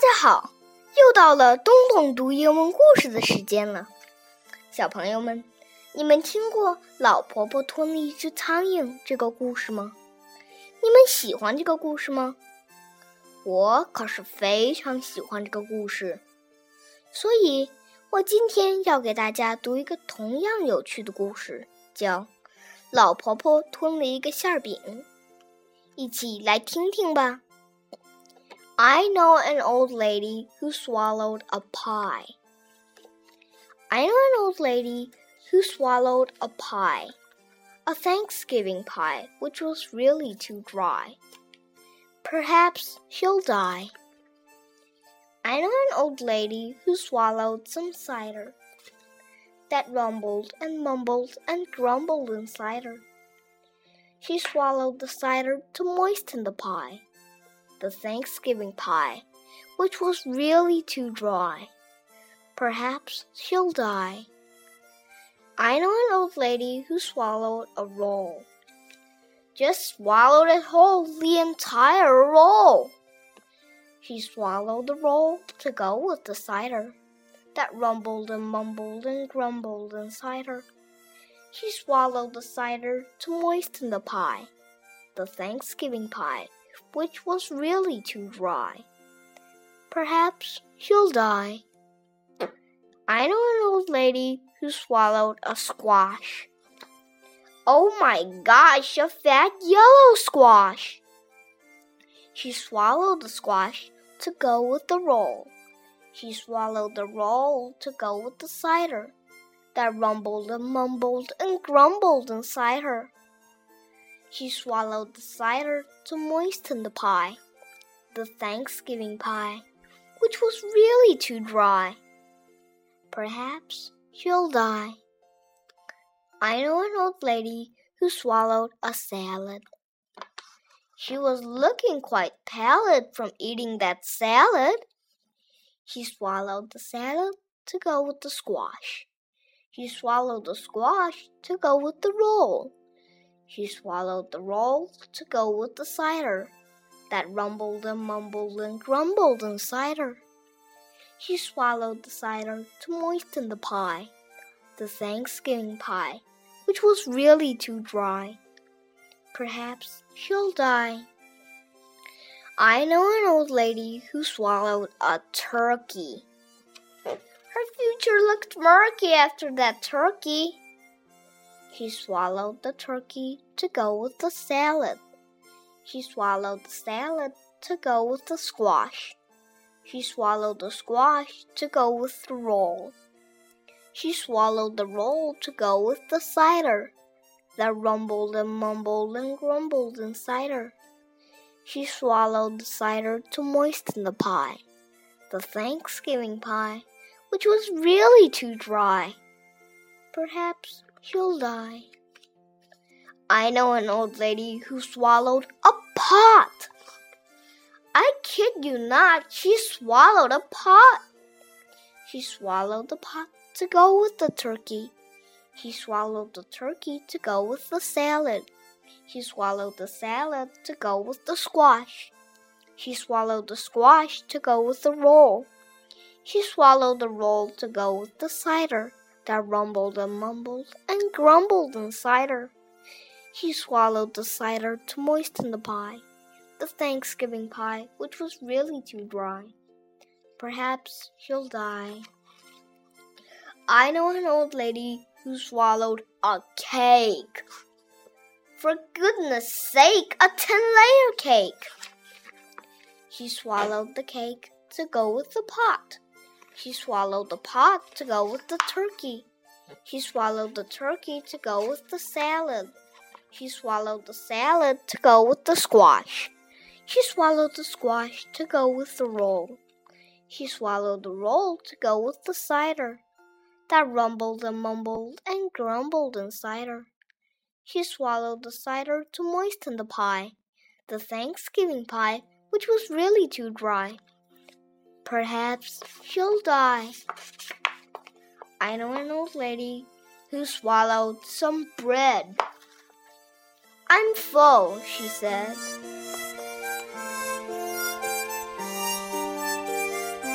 大家好，又到了东东读英文故事的时间了。小朋友们，你们听过“老婆婆吞了一只苍蝇”这个故事吗？你们喜欢这个故事吗？我可是非常喜欢这个故事，所以我今天要给大家读一个同样有趣的故事，叫《老婆婆吞了一个馅饼》。一起来听听吧。I know an old lady who swallowed a pie. I know an old lady who swallowed a pie, a Thanksgiving pie which was really too dry. Perhaps she'll die. I know an old lady who swallowed some cider that rumbled and mumbled and grumbled inside her. She swallowed the cider to moisten the pie the Thanksgiving pie, which was really too dry. Perhaps she'll die. I know an old lady who swallowed a roll. Just swallowed it whole, the entire roll. She swallowed the roll to go with the cider that rumbled and mumbled and grumbled inside her. She swallowed the cider to moisten the pie, the Thanksgiving pie which was really too dry. Perhaps she'll die. I know an old lady who swallowed a squash. Oh my gosh, a fat yellow squash! She swallowed the squash to go with the roll. She swallowed the roll to go with the cider that rumbled and mumbled and grumbled inside her. She swallowed the cider to moisten the pie, the Thanksgiving pie, which was really too dry. Perhaps she'll die. I know an old lady who swallowed a salad. She was looking quite pallid from eating that salad. She swallowed the salad to go with the squash. She swallowed the squash to go with the roll. She swallowed the roll to go with the cider that rumbled and mumbled and grumbled inside her. She swallowed the cider to moisten the pie, the Thanksgiving pie, which was really too dry. Perhaps she'll die. I know an old lady who swallowed a turkey. Her future looked murky after that turkey. She swallowed the turkey to go with the salad. She swallowed the salad to go with the squash. She swallowed the squash to go with the roll. She swallowed the roll to go with the cider that rumbled and mumbled and grumbled inside her. She swallowed the cider to moisten the pie, the Thanksgiving pie, which was really too dry. Perhaps she'll die. I know an old lady who swallowed a pot. I kid you not, she swallowed a pot. She swallowed the pot to go with the turkey. She swallowed the turkey to go with the salad. She swallowed the salad to go with the squash. She swallowed the squash to go with the roll. She swallowed the roll to go with the cider that rumbled and mumbled and grumbled inside her. He swallowed the cider to moisten the pie, the Thanksgiving pie, which was really too dry. Perhaps he'll die. I know an old lady who swallowed a cake. For goodness sake, a 10 layer cake. She swallowed the cake to go with the pot. She swallowed the pot to go with the turkey. She swallowed the turkey to go with the salad. She swallowed the salad to go with the squash. She swallowed the squash to go with the roll. She swallowed the roll to go with the cider that rumbled and mumbled and grumbled inside her. She swallowed the cider to moisten the pie, the Thanksgiving pie, which was really too dry. Perhaps she'll die. I know an old lady who swallowed some bread. I'm full, she said.